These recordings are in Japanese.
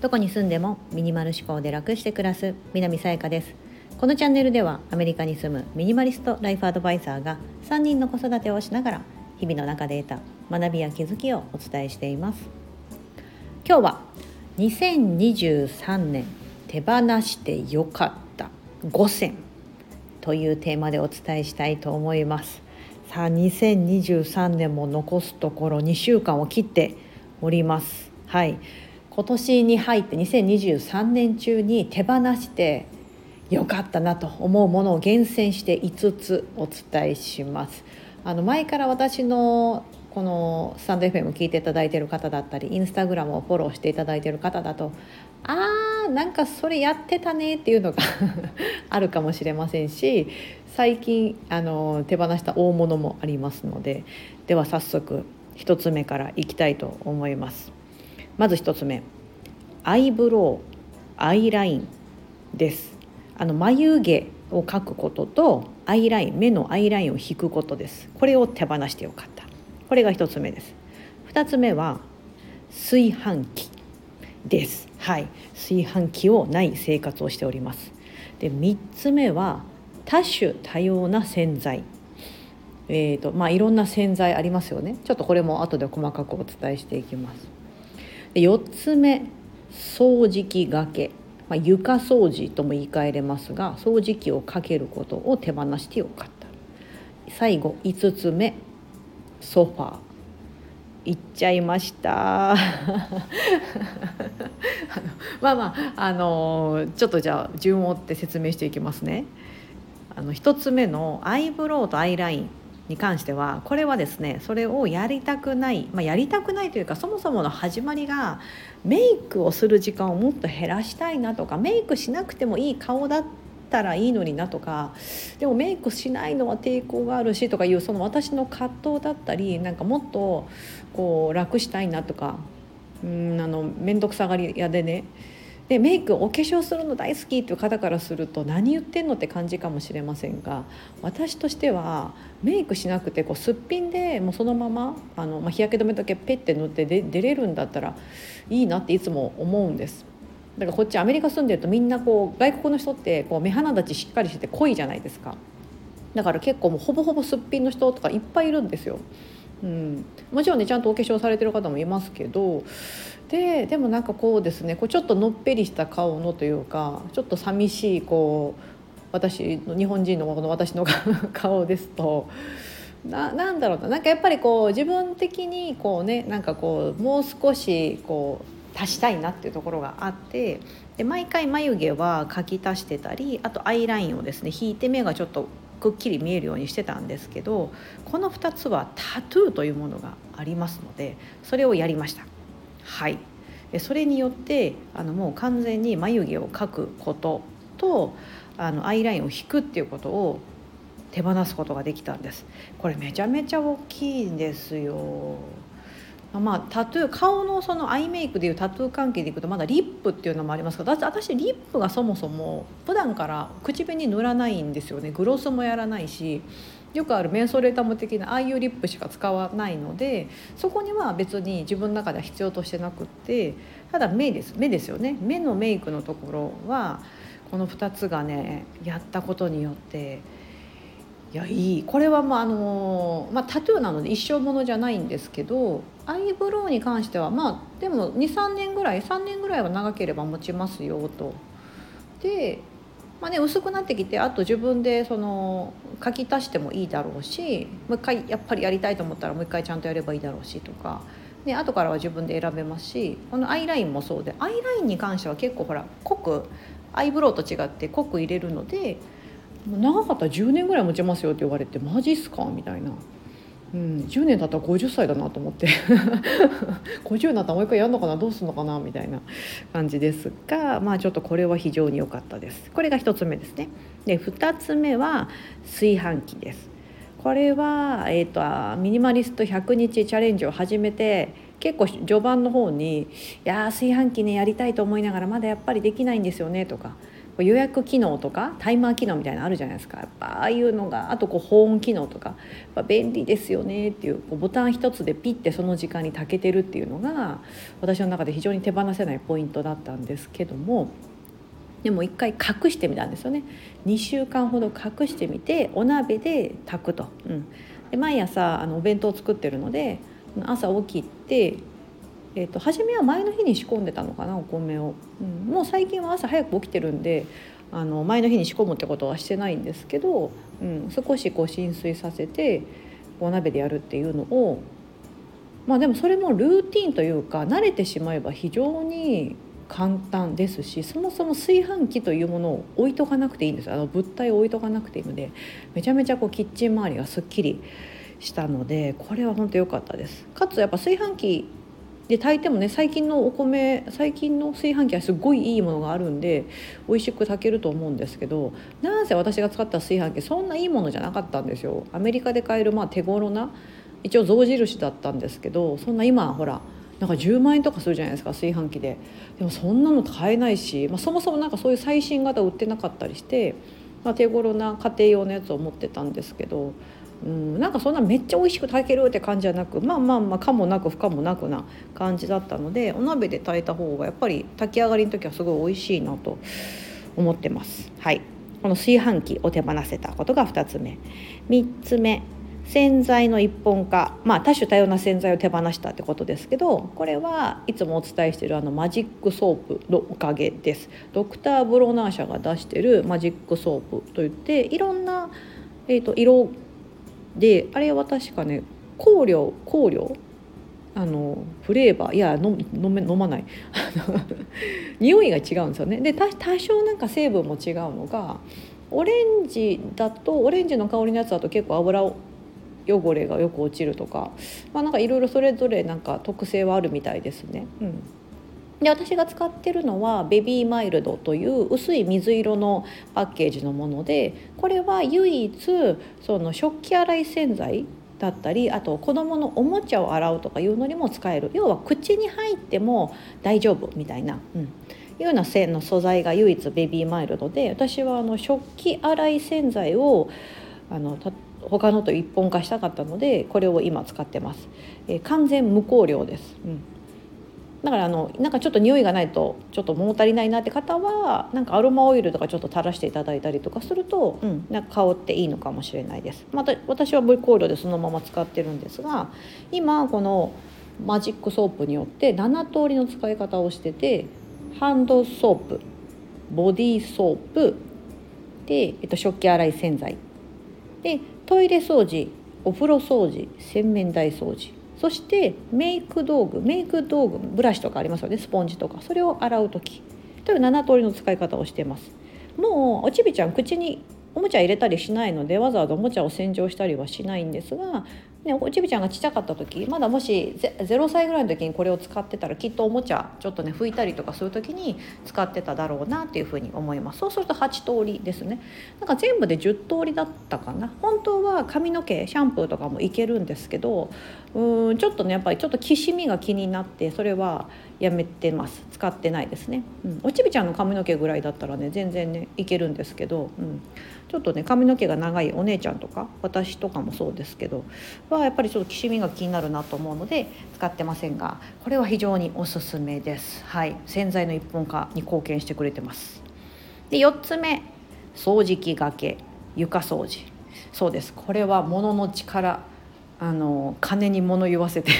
どこに住んでもミニマル思考で楽して暮らす南さやかです。このチャンネルではアメリカに住むミニマリストライフアドバイザーが3人の子育てをしながら日々の中で得た学びや気づきをお伝えしています。今日は2023年手放してよかった5選というテーマでお伝えしたいと思います。さあ2023年も残すところ2週間を切っておりますはい今年に入って2023年中に手放してよかったなと思うものを厳選して5つお伝えします。あの前から私のこのスタンド FM 聞いていただいている方だったりインスタグラムをフォローしていただいている方だとあーなんかそれやってたねっていうのが あるかもしれませんし最近あの手放した大物もありますのででは早速1つ目からいきたいと思います。まず1つ目アイブロウアイラインです。あの眉毛を描くこととアイライン目のアイラインを引くことです。これを手放してよかった。これが1つ目です。2つ目は炊飯器です。はい。炊飯器をない生活をしております。で3つ目は多種多様な洗剤えーとまあ、いろんな洗剤ありますよね。ちょっとこれも後で細かくお伝えしていきます。で4つ目掃除機がけ、まあ、床掃除とも言い換えれますが掃除機をかけることを手放してよかった。最後5つ目ソファー。行っちゃいました。まあまああのちょっとじゃあ順を追って説明していきますね。あの1つ目のアイブロウとアイラインに関してはこれはですねそれをやりたくない、まあ、やりたくないというかそもそもの始まりがメイクをする時間をもっと減らしたいなとかメイクしなくてもいい顔だったらいいのになとかでもメイクしないのは抵抗があるしとかいうその私の葛藤だったりなんかもっとこう楽したいなとかうんあの面倒くさがり屋でねでメイクお化粧するの大好きっていう方からすると何言ってんのって感じかもしれませんが私としてはメイクしなくてこうすっぴんでもうそのままあの、まあ、日焼け止めだけペッて塗ってで出れるんだったらいいなっていつも思うんです。だからこっちアメリカ住んでるとみんなこう外国の人ってこう目鼻立ちしっかりしてて濃いじゃないですかだから結構もうほぼほぼすっぴんの人とかいっぱいいるんですよ。うん、もちろんねちゃんとお化粧されてる方もいますけどででもなんかこうですねこうちょっとのっぺりした顔のというかちょっと寂しいこう私の日本人のこの私の 顔ですとななんだろうななんかやっぱりこう自分的にこうねなんかこうもう少しこう足したいなっていうところがあってで毎回眉毛は描き足してたりあとアイラインをですね引いて目がちょっとくっきり見えるようにしてたんですけどこの2つはタトゥーというものがありますのでそれをやりました。はい。それによってあのもう完全に眉毛を描くこととあのアイラインを引くっていうことを手放すことができたんです。これめちゃめちゃ大きいんですよ。まあ、タトゥー顔のそのアイメイクでいうタトゥー関係でいくとまだリップっていうのもありますけど私リップがそもそも普段から口紅塗らないんですよね。グロスもやらないしよくあるメンソレータム的なああいうリップしか使わないのでそこには別に自分の中では必要としてなくってただ目です目ですよね。目のメイクのところはこの2つがねやったことによっていやいいこれはまああの、まあ、タトゥーなので一生ものじゃないんですけどアイブロウに関してはまあでも23年ぐらい3年ぐらいは長ければ持ちますよと。でまあね、薄くなってきてあと自分でその書き足してもいいだろうしもう一回やっぱりやりたいと思ったらもう一回ちゃんとやればいいだろうしとかで後からは自分で選べますしこのアイラインもそうでアイラインに関しては結構ほら濃くアイブロウと違って濃く入れるので長かったら10年ぐらい持ちますよって言われてマジっすか？みたいな。うん、10年経ったら50歳だなと思って。50になったらもう一回やるのかな？どうするのかな？みたいな感じですがまあちょっとこれは非常に良かったです。これが1つ目ですね。で2つ目は炊飯器です。これは、えーと、ミニマリスト100日チャレンジを始めて結構序盤の方に「いや炊飯器ねやりたいと思いながらまだやっぱりできないんですよね」とか予約機能とかタイマー機能みたいなのあるじゃないですか。やっぱああいうのがあとこう保温機能とか便利ですよねっていうこうボタン一つでピッてその時間に炊けてるっていうのが私の中で非常に手放せないポイントだったんですけどもでも一回隠してみたんですよね。2週間ほど隠してみてお鍋で炊くと、うん、で毎朝あのお弁当を作ってるので朝起きてえーと、初めは前の日に仕込んでたのかなお米を、うん、もう最近は朝早く起きてるんであの前の日に仕込むってことはしてないんですけど、うん、少しこう浸水させてお鍋でやるっていうのをまあでもそれもルーティンというか慣れてしまえば非常に簡単ですしそもそも炊飯器というものを置いとかなくていいんですあの物体を置いとかなくていいのでめちゃめちゃこうキッチン周りがすっきりしたのでこれは本当良かったです。かつやっぱ炊飯器で炊いてもね最近のお米最近の炊飯器はすごいいいものがあるんで美味しく炊けると思うんですけどなんせ私が使った炊飯器そんないいものじゃなかったんですよ。アメリカで買えるまあ手頃な一応象印だったんですけどそんな今ほらなんか10万円とかするじゃないですか炊飯器ででもそんなの買えないし、まあ、そもそもなんかそういう最新型売ってなかったりして、まあ、手頃な家庭用のやつを持ってたんですけどうん、なんかそんなめっちゃ美味しく炊けるって感じじゃなくまあまあまあかもなく不可もなくな感じだったのでお鍋で炊いた方がやっぱり炊き上がりの時はすごい美味しいなと思ってます。はい。この炊飯器を手放せたことが2つ目。3つ目。洗剤の一本化。まあ多種多様な洗剤を手放したってことですけどこれはいつもお伝えしているあのマジックソープのおかげです。ドクター・ブロナー社が出してるマジックソープといっていろんな、えーと色であれは確かね香料香料？あのフレーバー？いや飲め飲まない。匂いが違うんですよね。で多少なんか成分も違うのがオレンジだとオレンジの香りのやつだと結構油汚れがよく落ちるとかまあなんかいろいろそれぞれなんか特性はあるみたいですね。うん。で私が使ってるのはベビーマイルドという薄い水色のパッケージのものでこれは唯一その食器洗い洗剤だったりあと子どものおもちゃを洗うとかいうのにも使える。要は口に入っても大丈夫みたいな、うん、いうような線の素材が唯一ベビーマイルドで私はあの食器洗い洗剤をあの他のと一本化したかったのでこれを今使ってます、えー、完全無香料です、うん。だからあのなんかちょっと匂いがないとちょっと物足りないなって方はなんかアロマオイルとかちょっと垂らしていただいたりとかすると、うん、なんか香っていいのかもしれないです。また私は無香料でそのまま使ってるんですが今このマジックソープによって7通りの使い方をしててハンドソープボディーソープで、えっと、食器洗い洗剤。でトイレ掃除お風呂掃除洗面台掃除そしてメイク道具メイク道具ブラシとかありますよね。スポンジとか。それを洗う時。という7通りの使い方をしています。もうおちびちゃん口におもちゃ入れたりしないのでわざわざおもちゃを洗浄したりはしないんですがね、おちびちゃんがちっちゃかった時まだもし0歳ぐらいの時にこれを使ってたらきっとおもちゃちょっとね拭いたりとかする時に使ってただろうなっていうふうに思います。そうすると8通りですね。なんか全部で10通りだったかな。本当は髪の毛シャンプーとかもいけるんですけどうんちょっとねやっぱりちょっときしみが気になってそれはやめてます。使ってないですね、うん、おちびちゃんの髪の毛ぐらいだったらね全然ねいけるんですけど、うん、ちょっとね髪の毛が長いお姉ちゃんとか私とかもそうですけどはやっぱりちょっときしみが気になるなと思うので使ってませんがこれは非常におすすめです。はい。洗剤の一本化に貢献してくれてます。で4つ目掃除機がけ床掃除。そうです。これは物の力あの金に物言わせて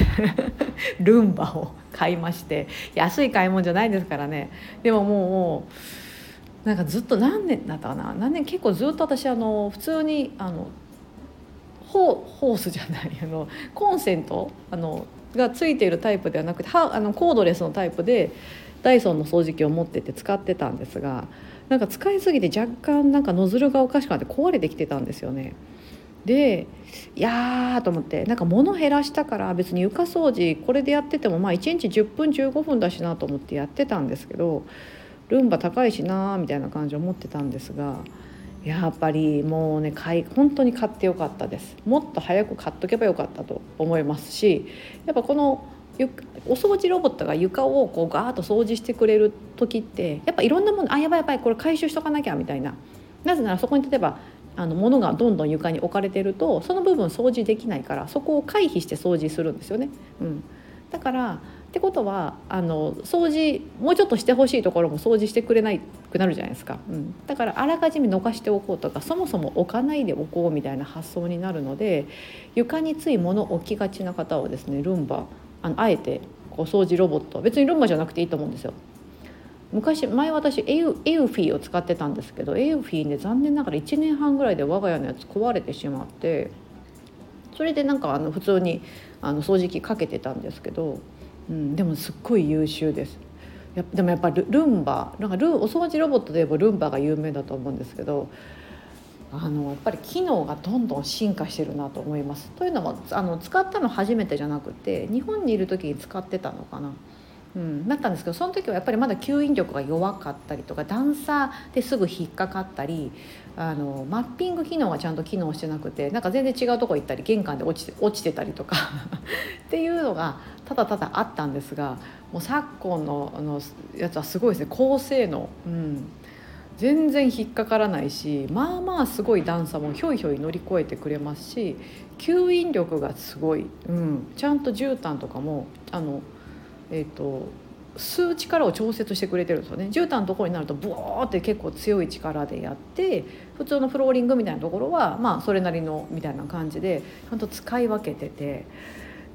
ルンバを買いまして安い買い物じゃないですからねでももうなんかずっと何年だったかな何年結構ずっと私あの普通にあのホースじゃないあのコンセントあのがついているタイプではなくてあのコードレスのタイプでダイソンの掃除機を持ってて使ってたんですがなんか使いすぎて若干なんかノズルがおかしくなって壊れてきてたんですよね。でいやーと思ってなんか物減らしたから別に床掃除これでやっててもまあ1日10分15分だしなと思ってやってたんですけどルンバ高いしなーみたいな感じを思ってたんですがやっぱりもうね買い本当に買ってよかったです。もっと早く買っとけばよかったと思いますしやっぱこのお掃除ロボットが床をこうガーッと掃除してくれる時ってやっぱいろんなものあやばいやばいこれ回収しとかなきゃみたいな。なぜならそこに例えばあの物がどんどん床に置かれてるとその部分掃除できないからそこを回避して掃除するんですよね。うん、だからってことはあの掃除もうちょっとしてほしいところも掃除してくれないくなるじゃないですか、うん、だからあらかじめ逃しておこうとかそもそも置かないでおこうみたいな発想になるので床につい物置きがちな方はですねルンバあのあえてこう掃除ロボット別にルンバじゃなくていいと思うんですよ。昔前私エウエウフィーを使ってたんですけどエウフィーね残念ながら1年半ぐらいで我が家のやつ壊れてしまってそれでなんかあの普通にあの掃除機かけてたんですけどうん、でもすっごい優秀ですやでもやっぱルルンバなんかルお掃除ロボットで言えばルンバが有名だと思うんですけどあのやっぱり機能がどんどん進化してるなと思います。というのもあの使ったの初めてじゃなくて日本にいる時に使ってたのかな。うん、なったんですけどその時はやっぱりまだ吸引力が弱かったりとか段差ですぐ引っかかったりあのマッピング機能がちゃんと機能してなくてなんか全然違うとこ行ったり玄関で落ちて落ちてたりとか っていうのがただただあったんですがもう昨今のあのやつはすごいですね。高性能、うん、全然引っかからないしまあまあすごい段差もひょいひょい乗り越えてくれますし吸引力がすごい、うん、ちゃんと絨毯とかもあのえっ、ー、と吸う力を調節してくれてるんですよね。絨毯のところになるとブワーって結構強い力でやって普通のフローリングみたいなところはまあそれなりのみたいな感じでちゃんと使い分けてて。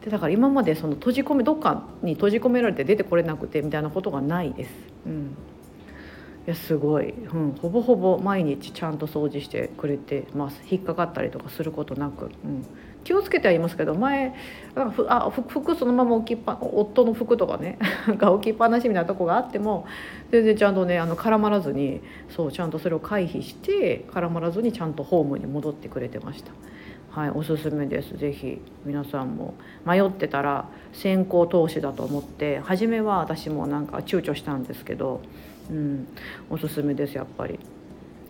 でだから今までその閉じ込めどっかに閉じ込められて出てこれなくてみたいなことがないです。うん、いやすごい、うん、ほぼほぼ毎日ちゃんと掃除してくれてます。引っかかったりとかすることなく、うん、気をつけてはいますけど前あ服そのまま置きっぱ夫の服とかね が置きっぱなしみたいなとこがあっても全然ちゃんとねあの絡まらずにそうちゃんとそれを回避して絡まらずにちゃんとホームに戻ってくれてました。はい、おすすめです。ぜひ皆さんも迷ってたら先行投資だと思って初めは私もなんか躊躇したんですけど、うん、おすすめですやっぱり。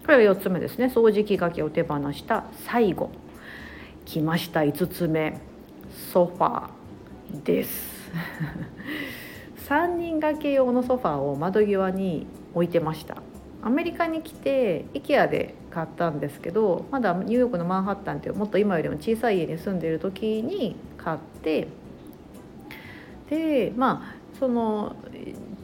これが4つ目ですね。掃除機がけを手放した最後。来ました。5つ目。ソファーです。3人掛け用のソファーを窓際に置いてました。アメリカに来て IKEA で買ったんですけどまだニューヨークのマンハッタンっていうもっと今よりも小さい家に住んでいる時に買ってでまあその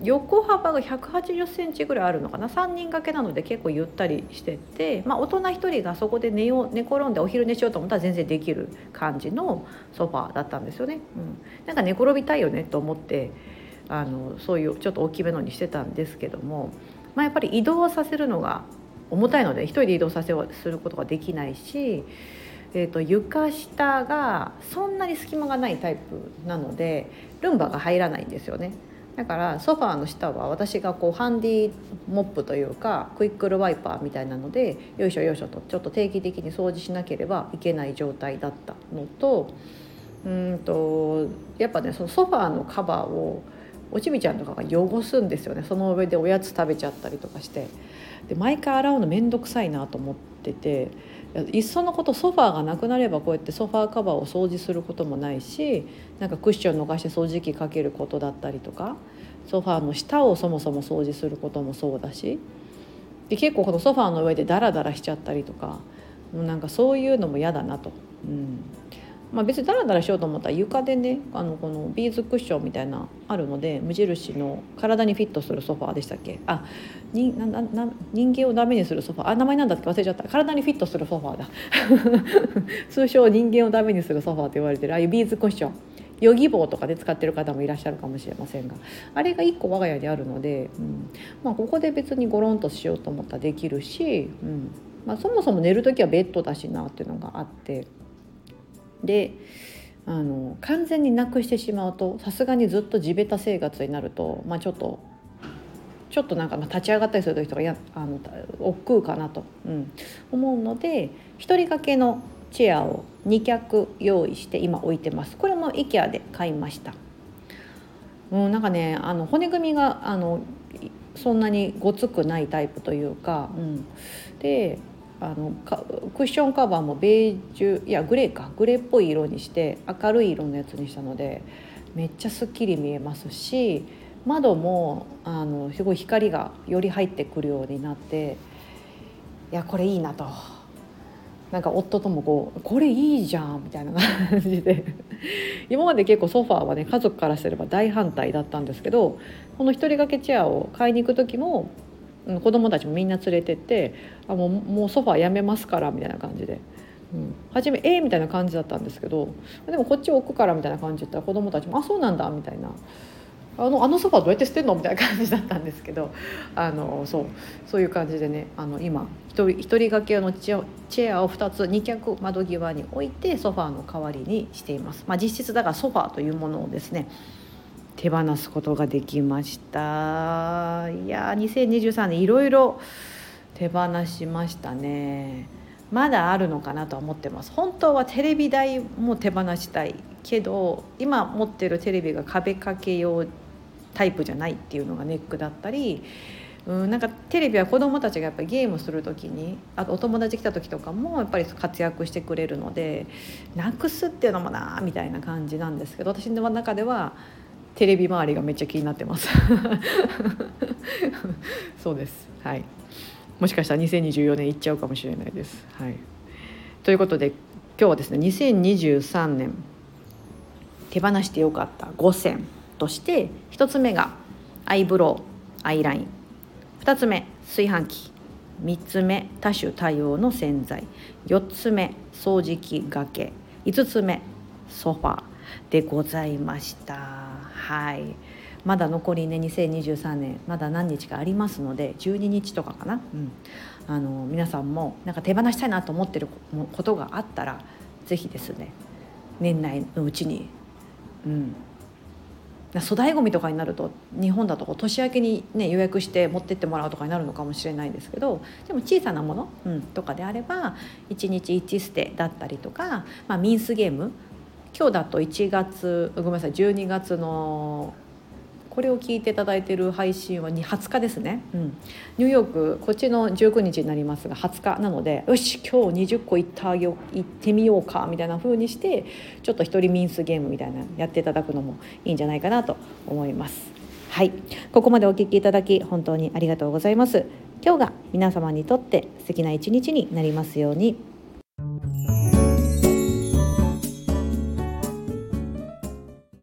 横幅が180センチぐらいあるのかな3人掛けなので結構ゆったりしてて、まあ、大人1人がそこで寝よ寝転んでお昼寝しようと思ったら全然できる感じのソファーだったんですよね。うん、なんか寝転びたいよねと思ってあのそういうちょっと大きめのにしてたんですけどもまあ、やっぱり移動させるのが重たいので一人で移動させすることができないし、えーと、床下がそんなに隙間がないタイプなのでルンバが入らないんですよね。だからソファーの下は私がこうハンディモップというかクイックルワイパーみたいなのでよいしょよいしょとちょっと定期的に掃除しなければいけない状態だったのとうんとやっぱねそのソファーのカバーをおちびちゃんとかが汚すんですよね。その上でおやつ食べちゃったりとかして。で毎回洗うの面倒くさいなと思ってていっそのことソファーがなくなればこうやってソファーカバーを掃除することもないしなんかクッション逃して掃除機かけることだったりとかソファーの下をそもそも掃除することもそうだしで結構このソファーの上でダラダラしちゃったりとかもうなんかそういうのも嫌だなと。うんまあ、別にダラダラしようと思ったら床でねあのこのビーズクッションみたいなあるので無印の体にフィットするソファーでしたっけ？あになな人間をダメにするソファー。あ名前なんだっけ？忘れちゃった。体にフィットするソファーだ。通称人間をダメにするソファーと言われてるああいうビーズクッション。ヨギ棒とかで使ってる方もいらっしゃるかもしれませんが。あれが1個我が家にあるので、うん。まあ、ここで別にゴロンとしようと思ったらできるし、うん。まあ、そもそも寝る時はベッドだしなっていうのがあって。であの完全になくしてしまうとさすがにずっと地べた生活になると、まあ、ちょっとちょっとなんか立ち上がったりする時とかやあの億劫かなと、うん、思うので1人掛けのチェアを2脚用意して今置いてますこれも IKEA で買いました。うん、なんかねあの骨組みがあのそんなにごつくないタイプというか、うん、であのクッションカバーもベージュいやグレーか。グレーっぽい色にして明るい色のやつにしたのでめっちゃすっきり見えますし窓もあのすごい光がより入ってくるようになっていやこれいいなと。なんか夫ともこう「これいいじゃん」みたいな感じで。今まで結構ソファーはね家族からすれば大反対だったんですけどこの一人掛けチェアを買いに行く時も子供たちもみんな連れてって「あもうもうソファーやめますから」みたいな感じで。うん、初め「えー、みたいな感じだったんですけどでもこっち置くからみたいな感じ言ったら子供たちも「あそうなんだ」みたいな。あのあのソファーどうやって捨てるの？みたいな感じだったんですけどあのそう。そういう感じでねあの今一人一人掛けのチェアを2つ2脚窓際に置いてソファーの代わりにしています、まあ、実質だからソファーというものをですね手放すことができました。いや2023年いろいろ手放しましたね。まだあるのかなとは思ってます。本当はテレビ台も手放したいけど今持ってるテレビが壁掛け用タイプじゃないっていうのがネックだったりうんなんかテレビは子どもたちがやっぱりゲームする時にあとお友達来た時とかもやっぱり活躍してくれるのでなくすっていうのもなみたいな感じなんですけど私の中ではテレビ周りがめっちゃ気になってます。そうです。はい。もしかしたら2024年いっちゃうかもしれないです。はい、ということで今日はですね2023年手放してよかった5選として1つ目がアイブロウアイライン2つ目炊飯器。3つ目多種多様の洗剤。4つ目掃除機がけ。5つ目ソファー。でございました。はい。まだ残りね2023年まだ何日かありますので12日とかかな、うん、あの皆さんもなんか手放したいなと思ってることがあったら是非ですね年内のうちにうん。粗大ごみとかになると日本だと年明けに、ね、予約して持ってってもらうとかになるのかもしれないんですけどでも小さなもの、うん、とかであれば1日1捨てだったりとか、まあ、ミンスゲーム今日だと1月ごめんなさい12月のこれを聞いていただいている配信は20日ですね、うん、ニューヨークこっちの19日になりますが20日なのでよし今日20個行ってあげよう行ってみようかみたいな風にしてちょっと一人ミンスゲームみたいなやっていただくのもいいんじゃないかなと思います。はい、ここまでお聞きいただき本当にありがとうございます。今日が皆様にとって素敵な一日になりますように。